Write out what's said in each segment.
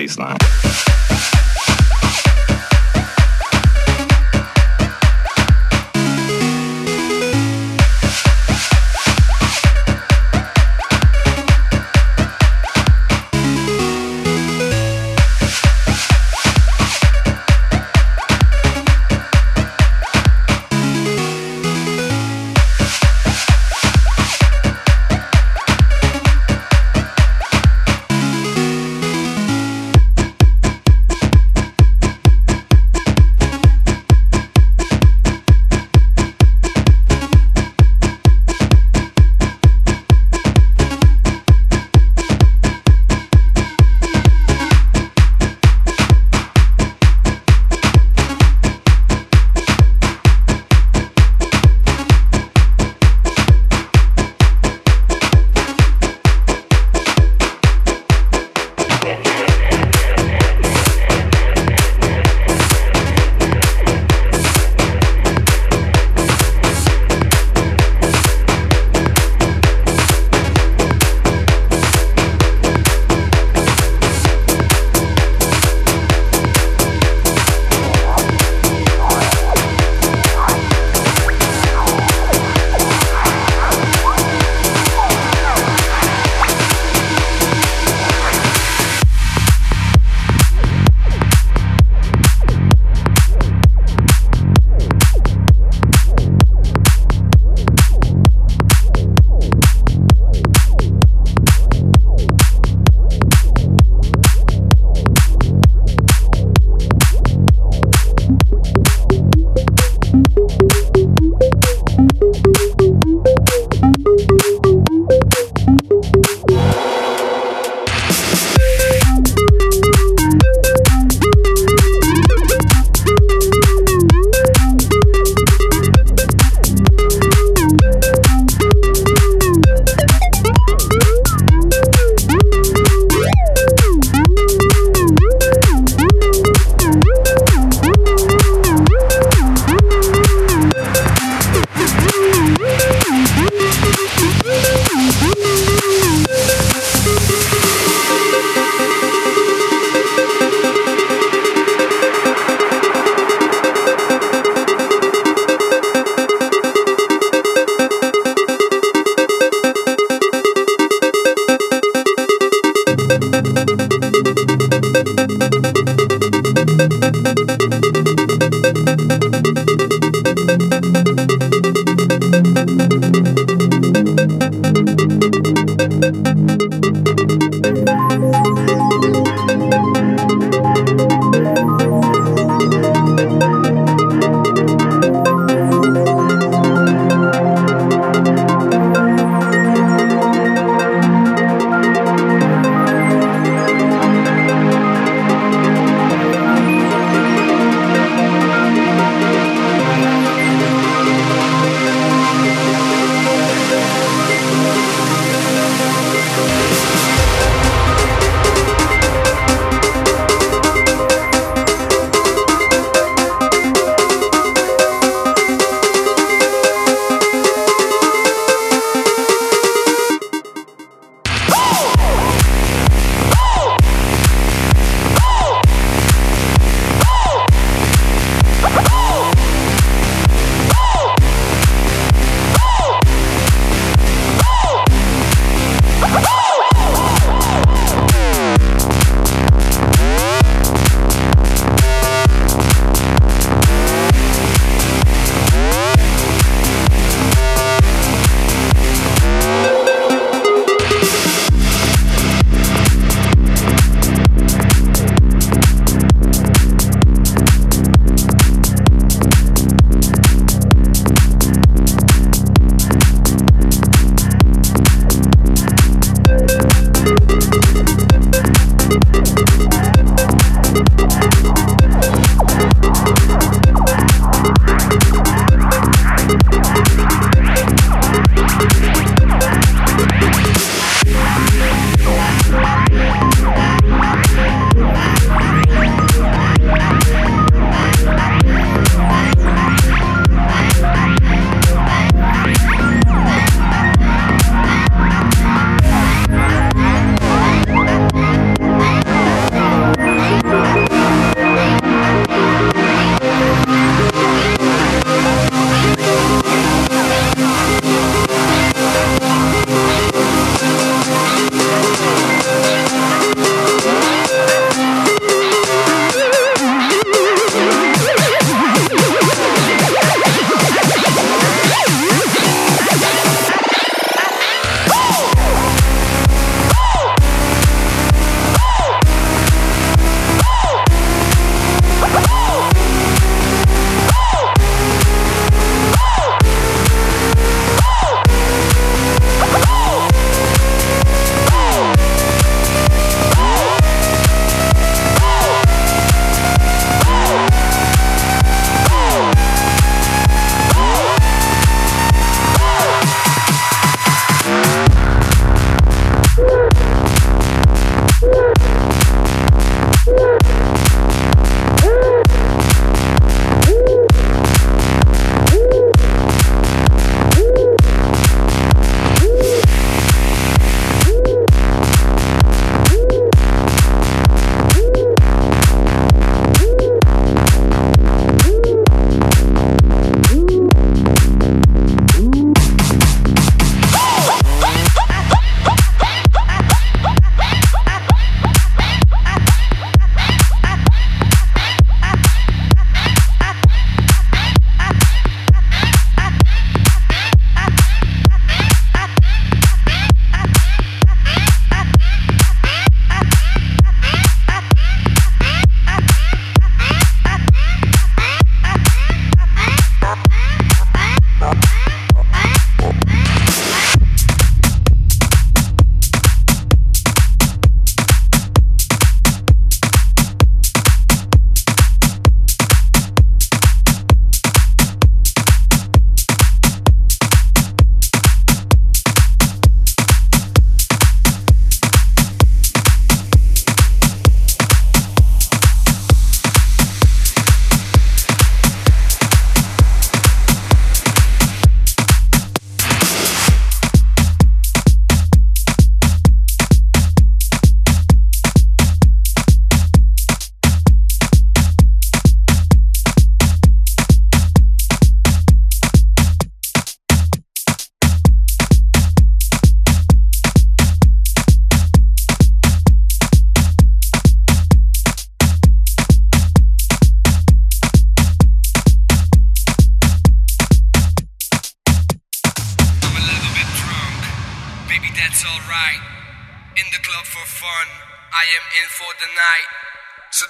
Baseline.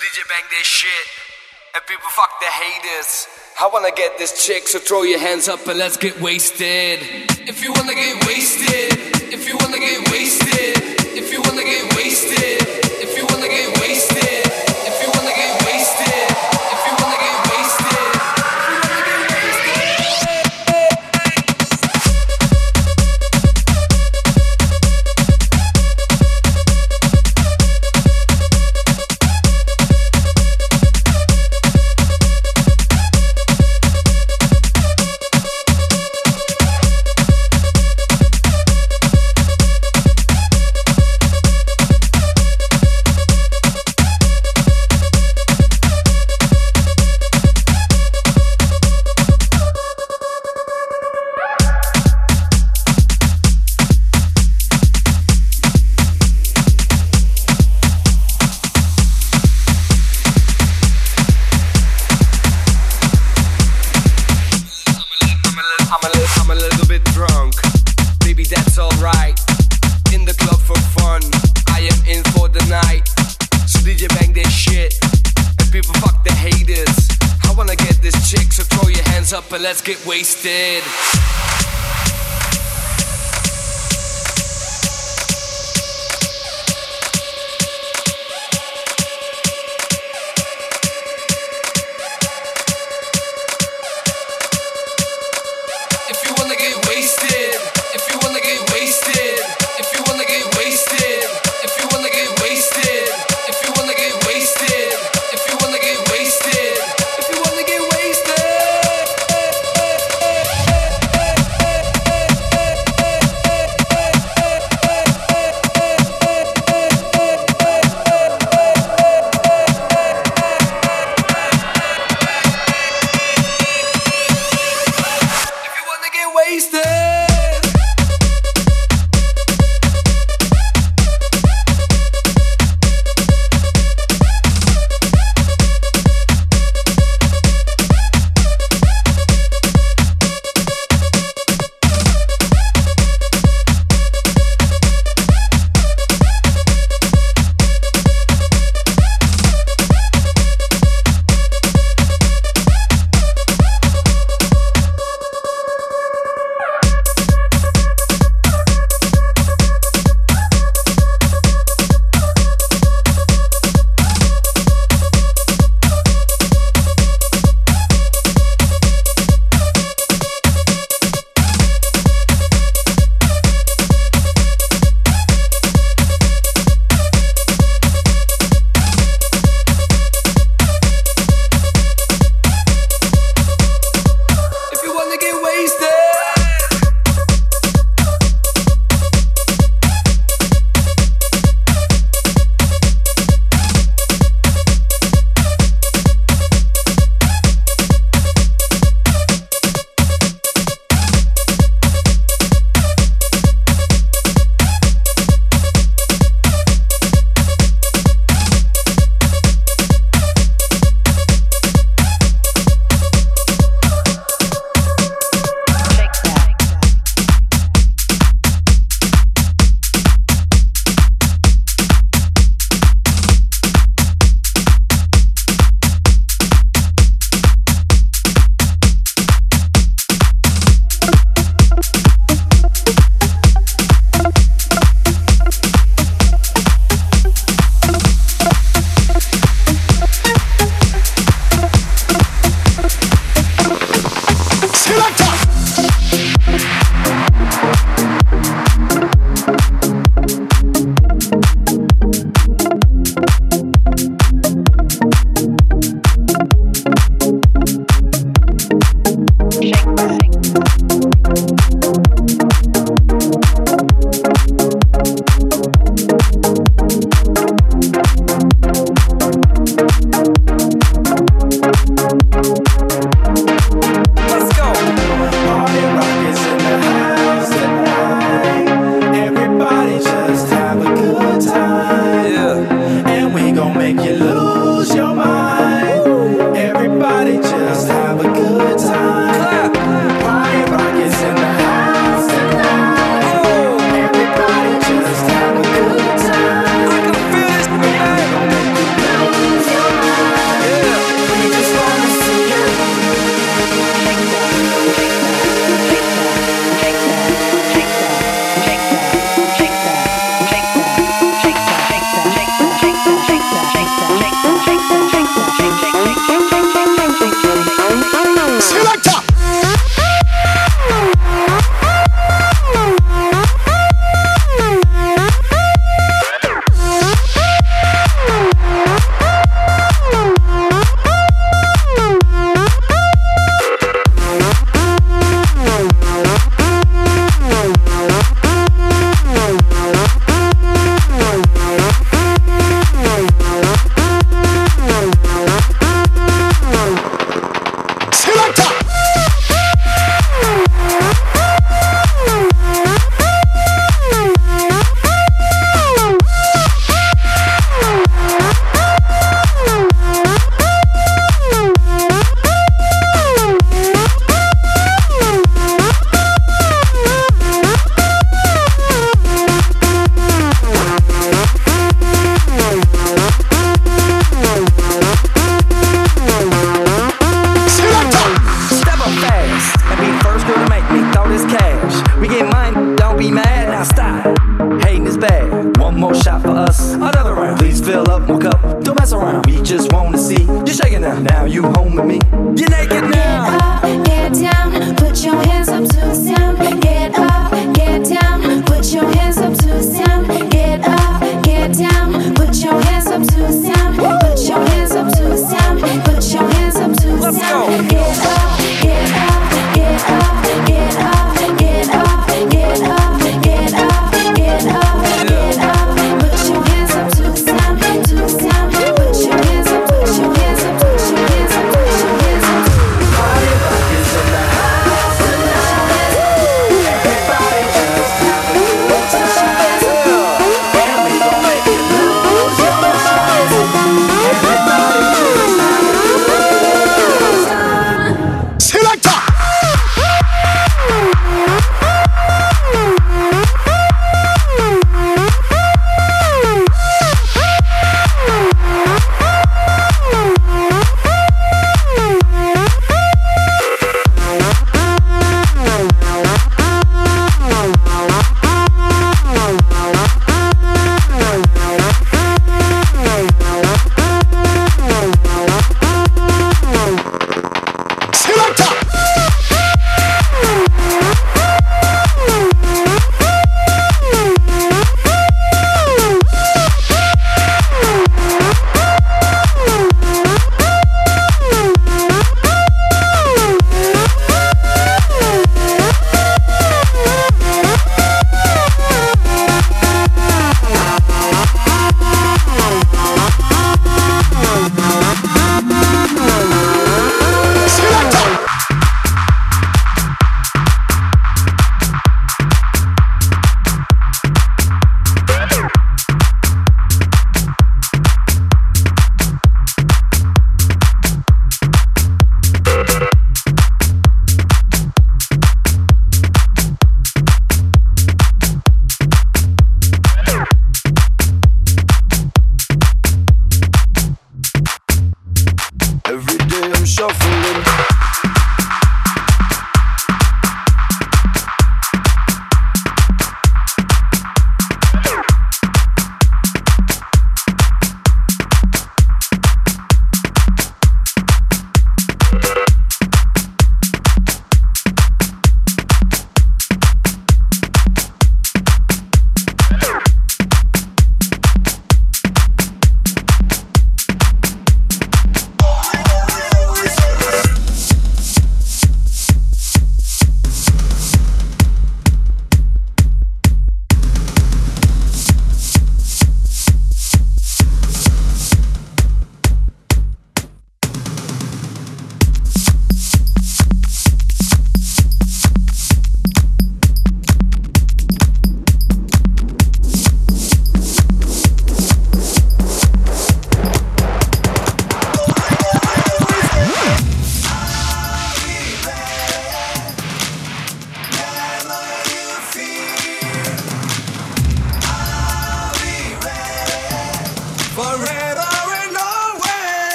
DJ bang their shit. And people fuck the haters. I wanna get this chick, so throw your hands up and let's get wasted. If you wanna get wasted, if you wanna get wasted, if you wanna get wasted, if you wanna get wasted. wasted.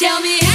Tell me.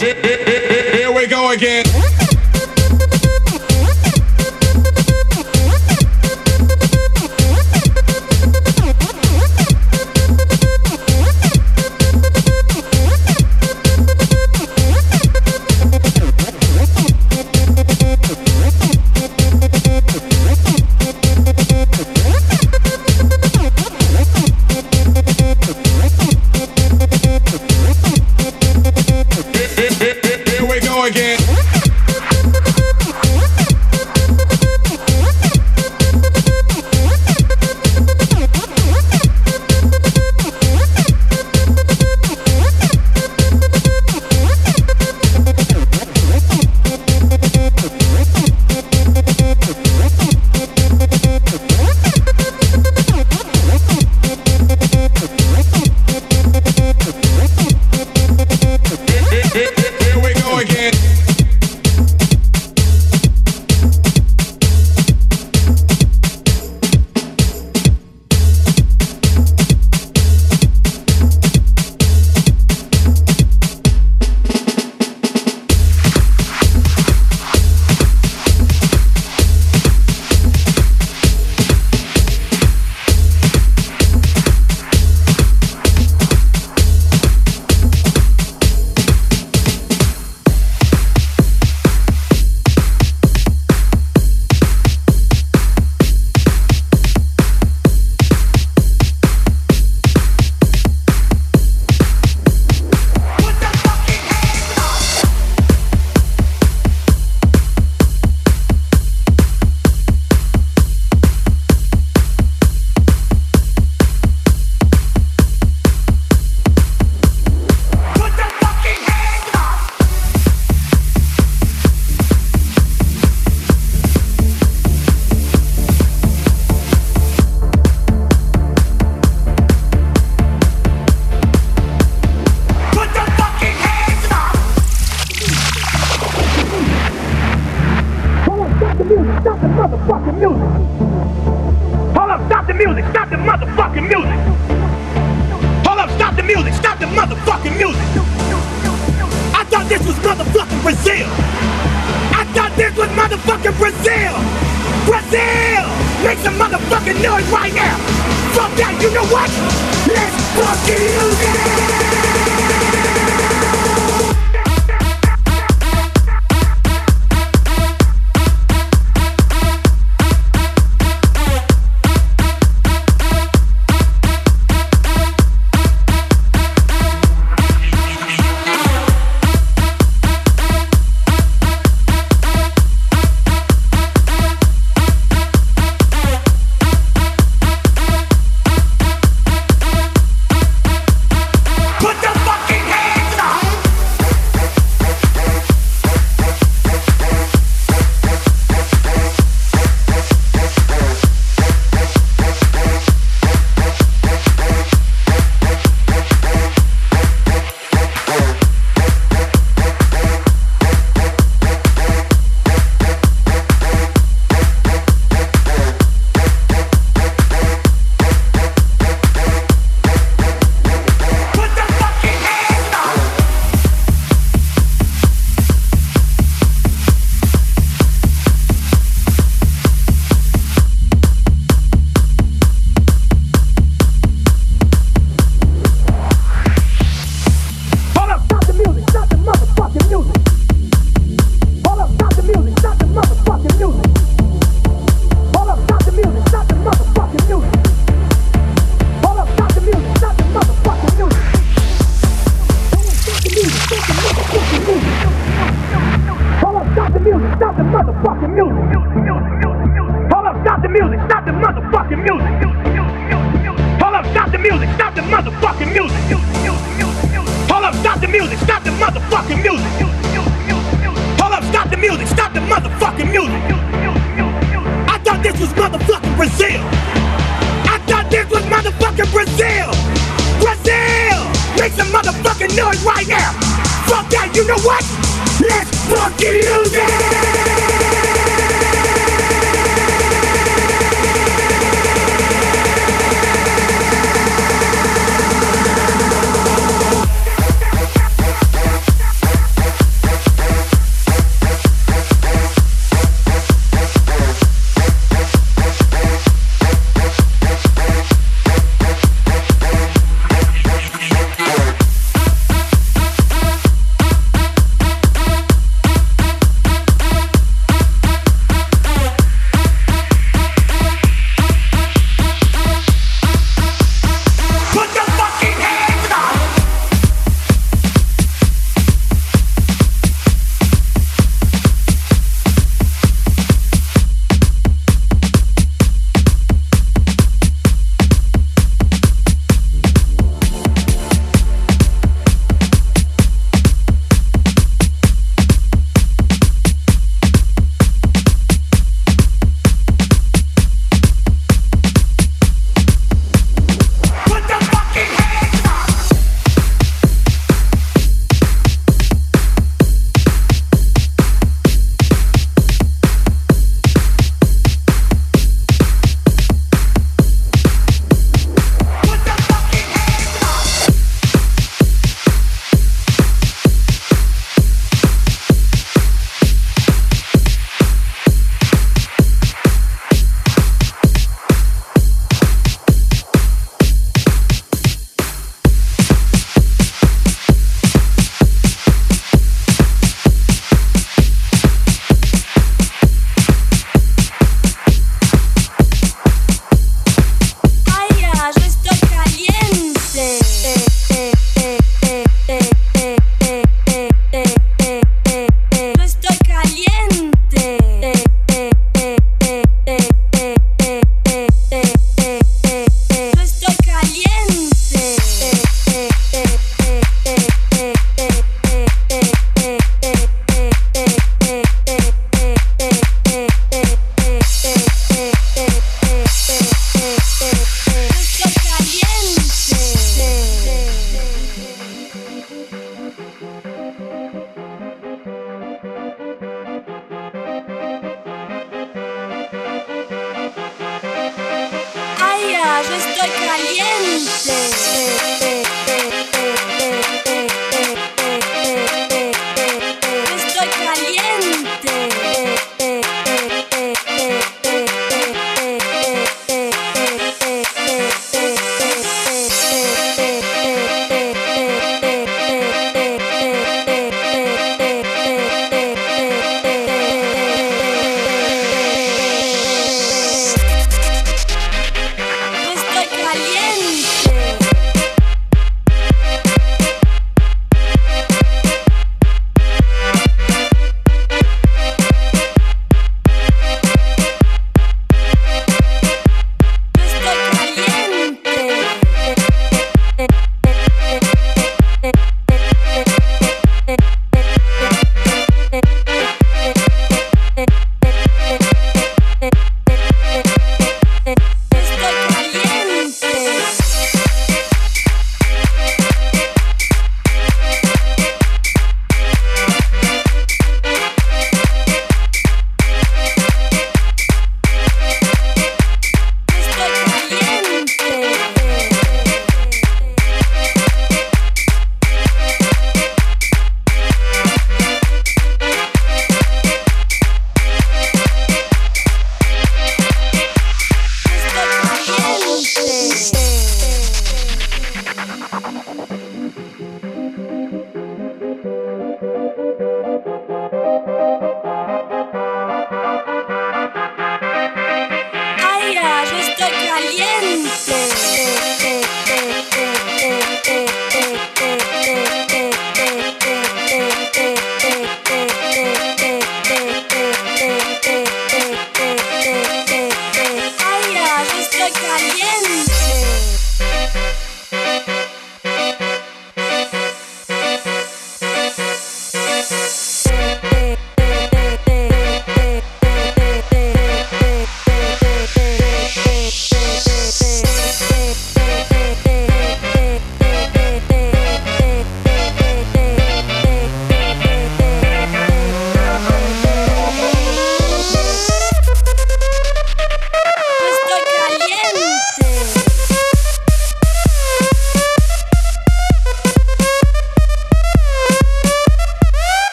Here we go again.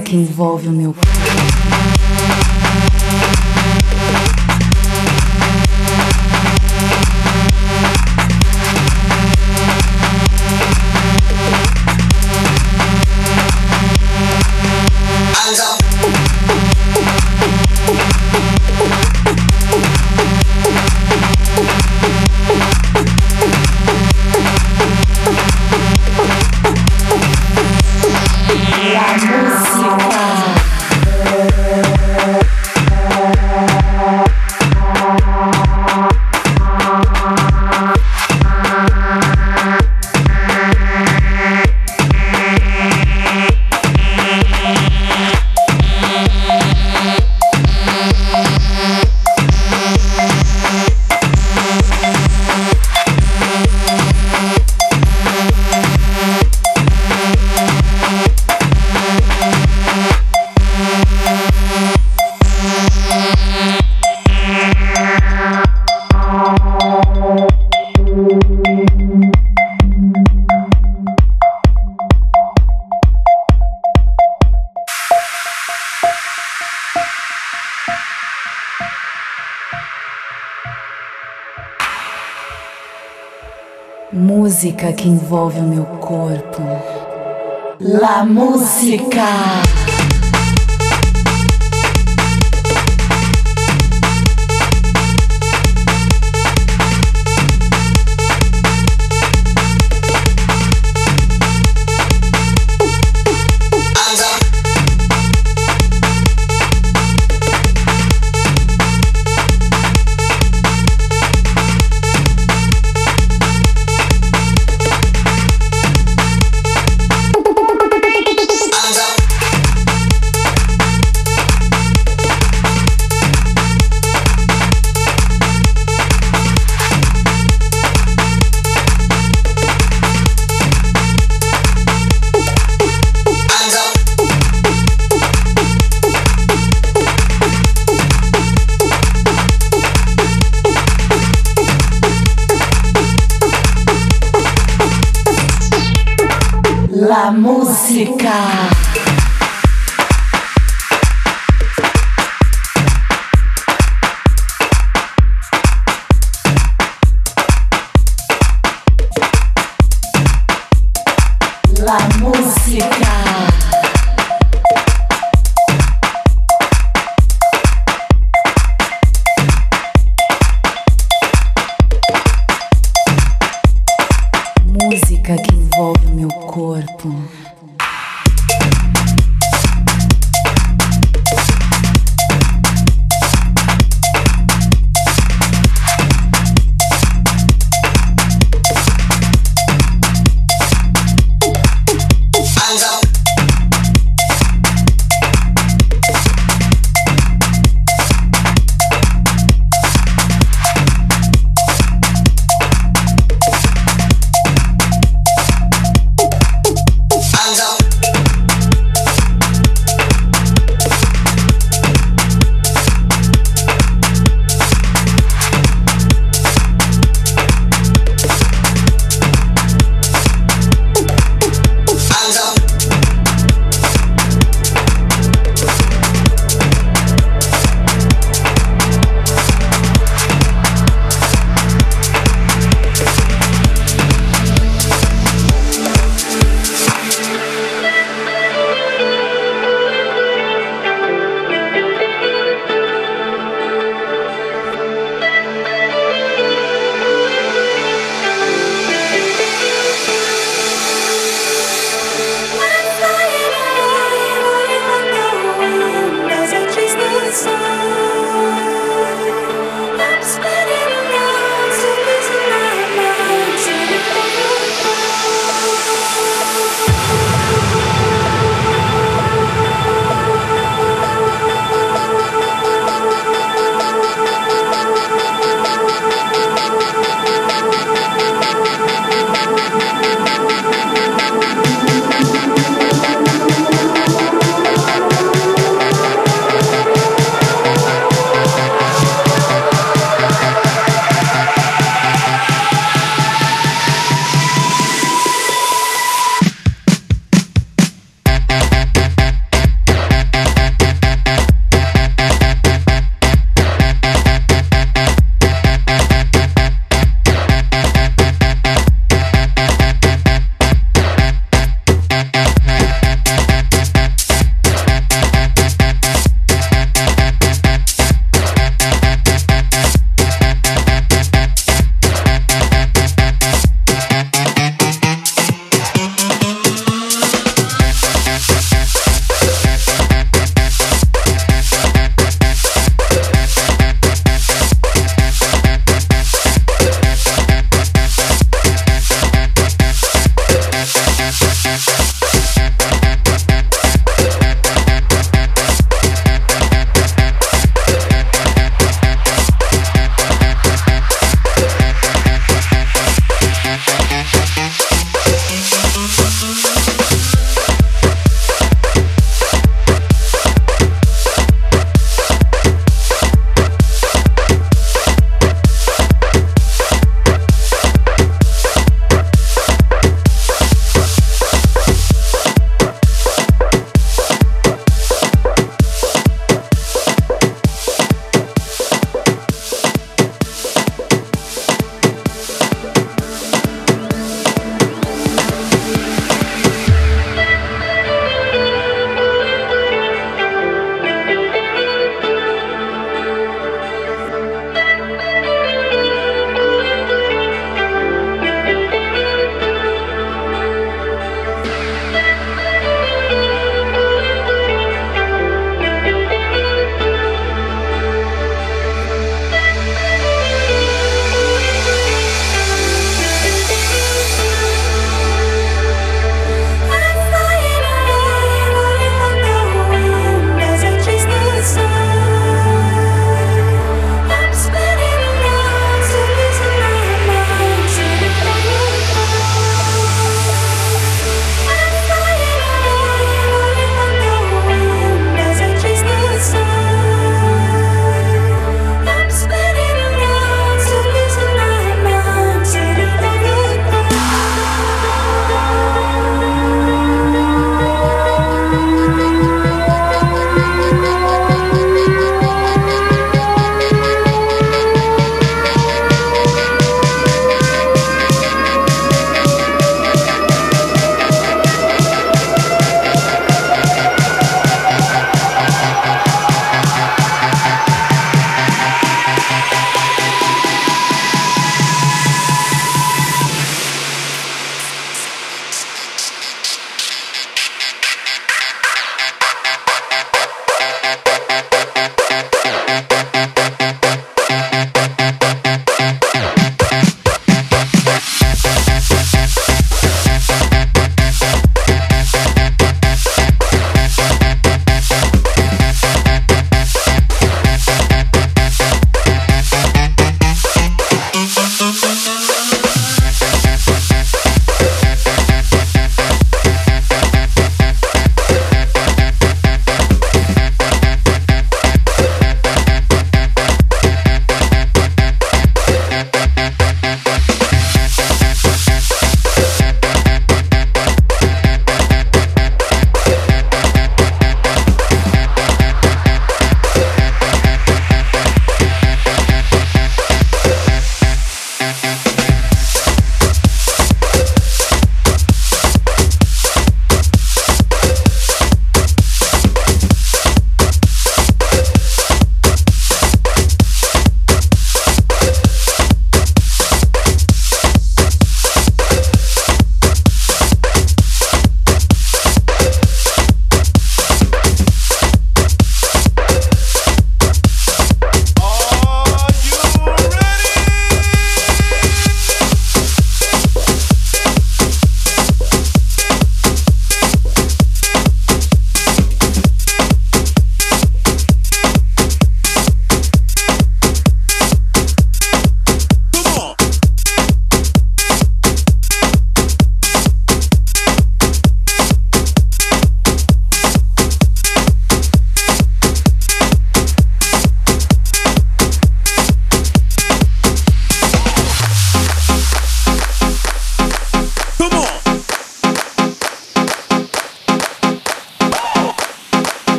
Que envolve o meu música que envolve o meu corpo. La música.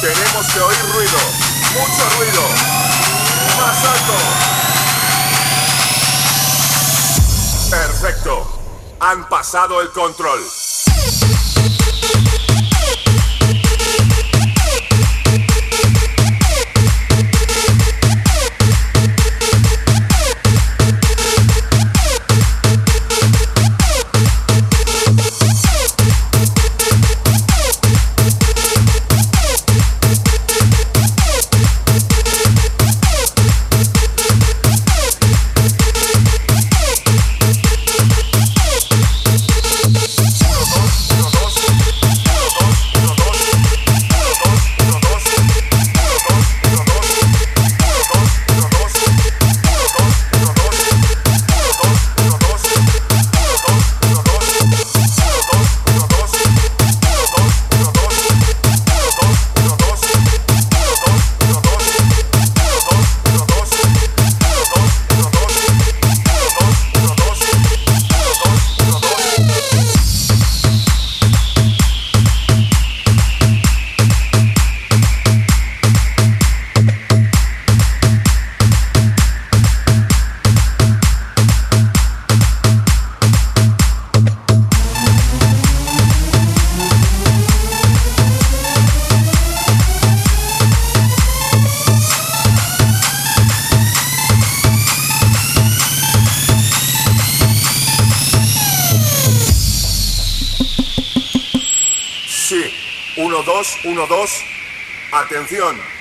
tenemos que oír ruido. Mucho ruido. Más alto. Perfecto. Han pasado el control.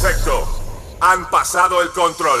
Perfecto. Han pasado el control.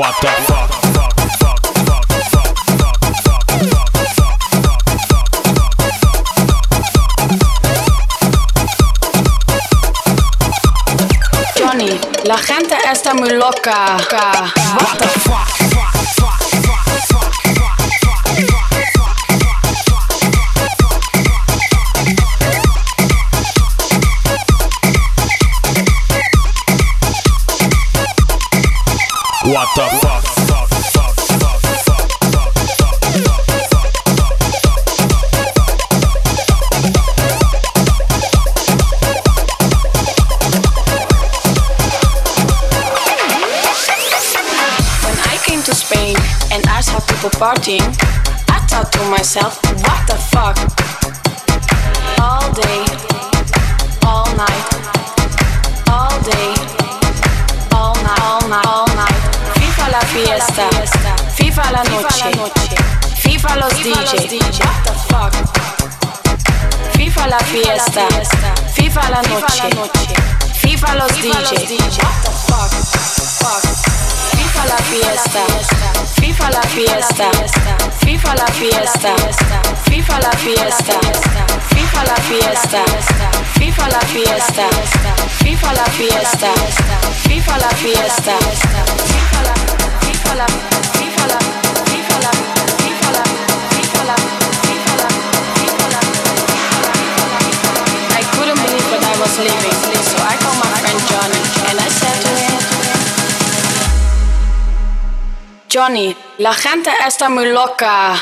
What the fuck? Johnny, la gente está muy loca. What the fuck? the fuck? When I came to Spain and people partying, I thought to myself, what the fuck? La noche, FIFA los fuck? FIFA la fiesta, FIFA la noche, FIFA los fuck? FIFA la fiesta, FIFA la fiesta, FIFA la fiesta, FIFA la fiesta, FIFA la fiesta, FIFA la fiesta, FIFA la fiesta, FIFA la fiesta, FIFA la, FIFA la, FIFA la, living, so I called my friend Johnny and I said to him. Johnny, la gente está muy loca.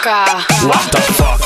What the fuck?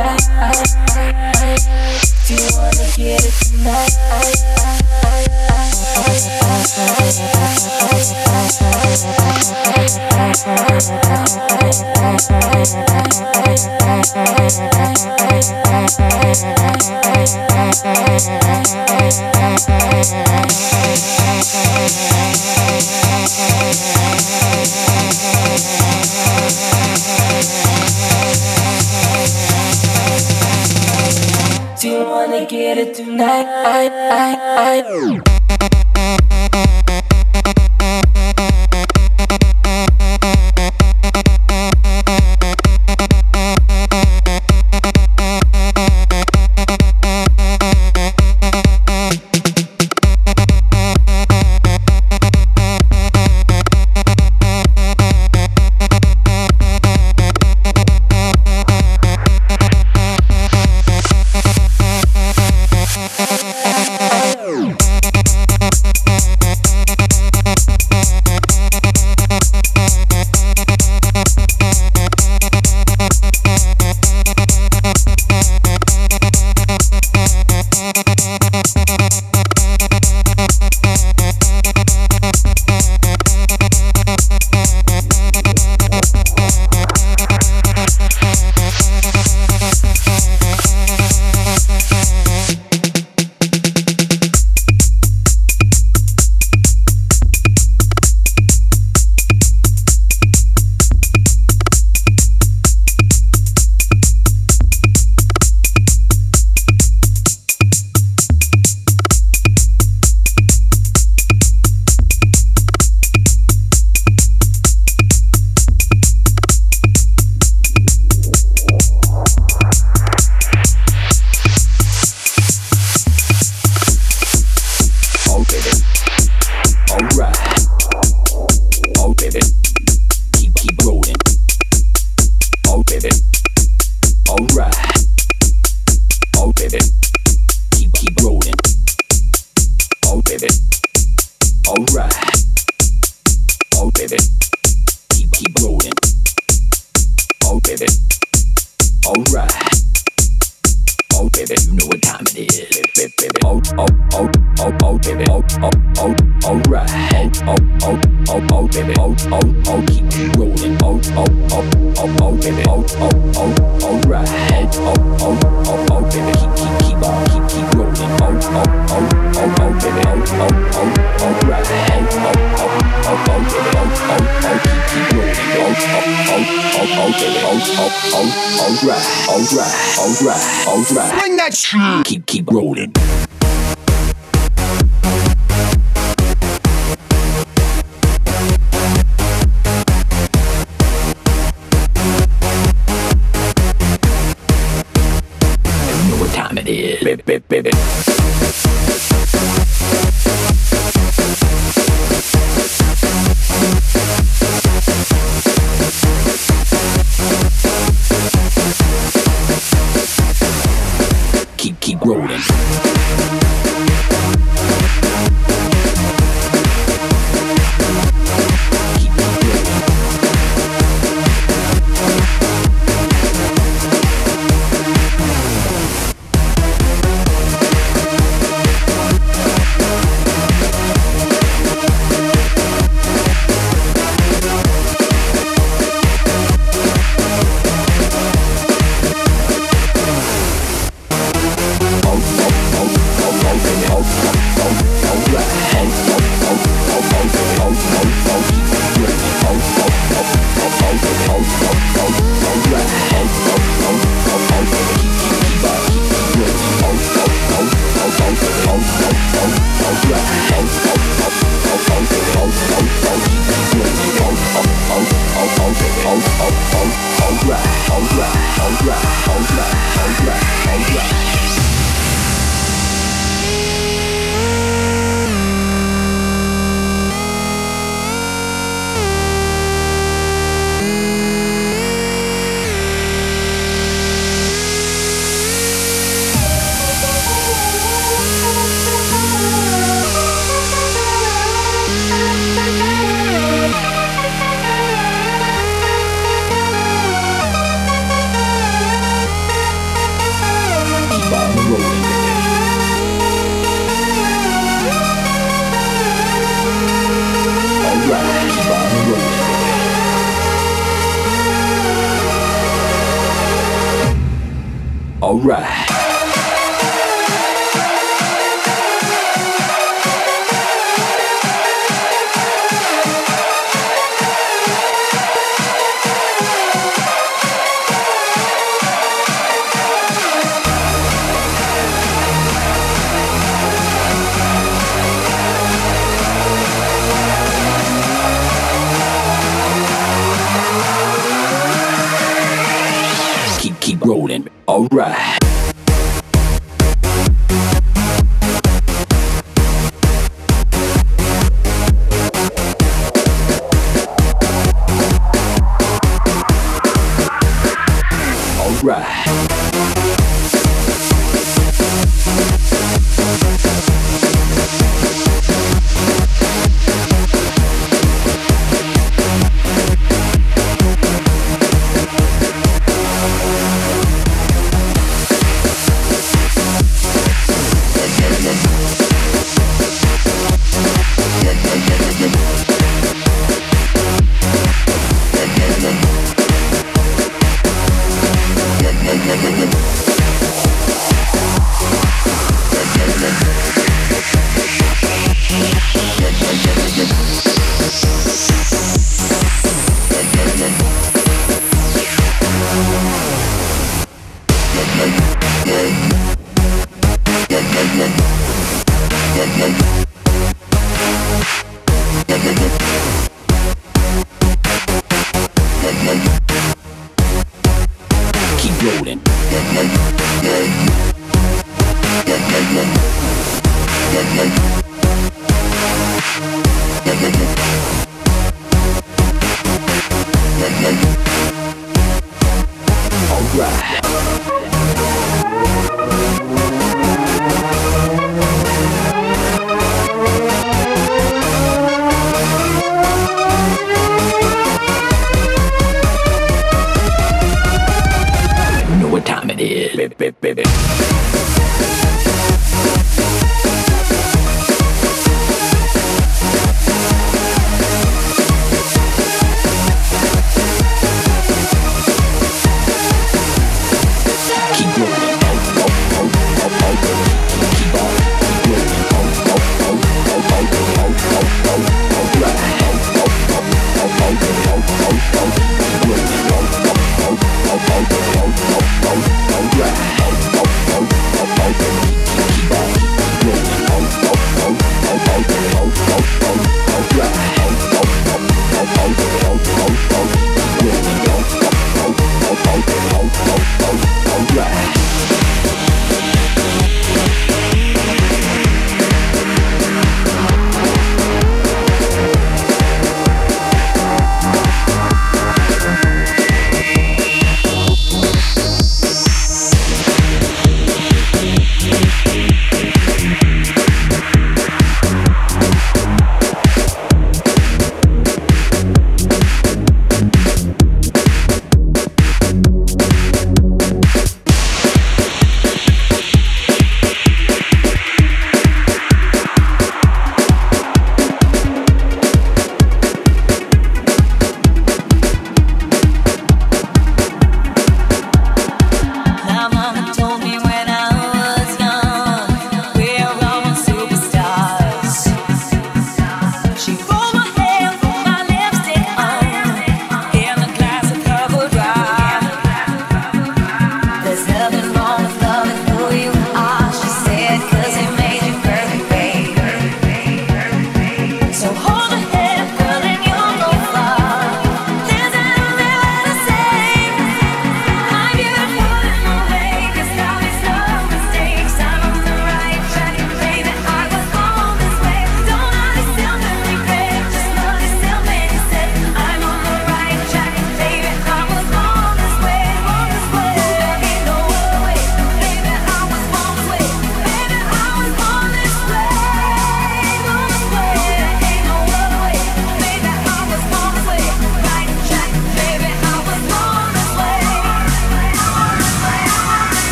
Tonight? Do you wanna get it Do night.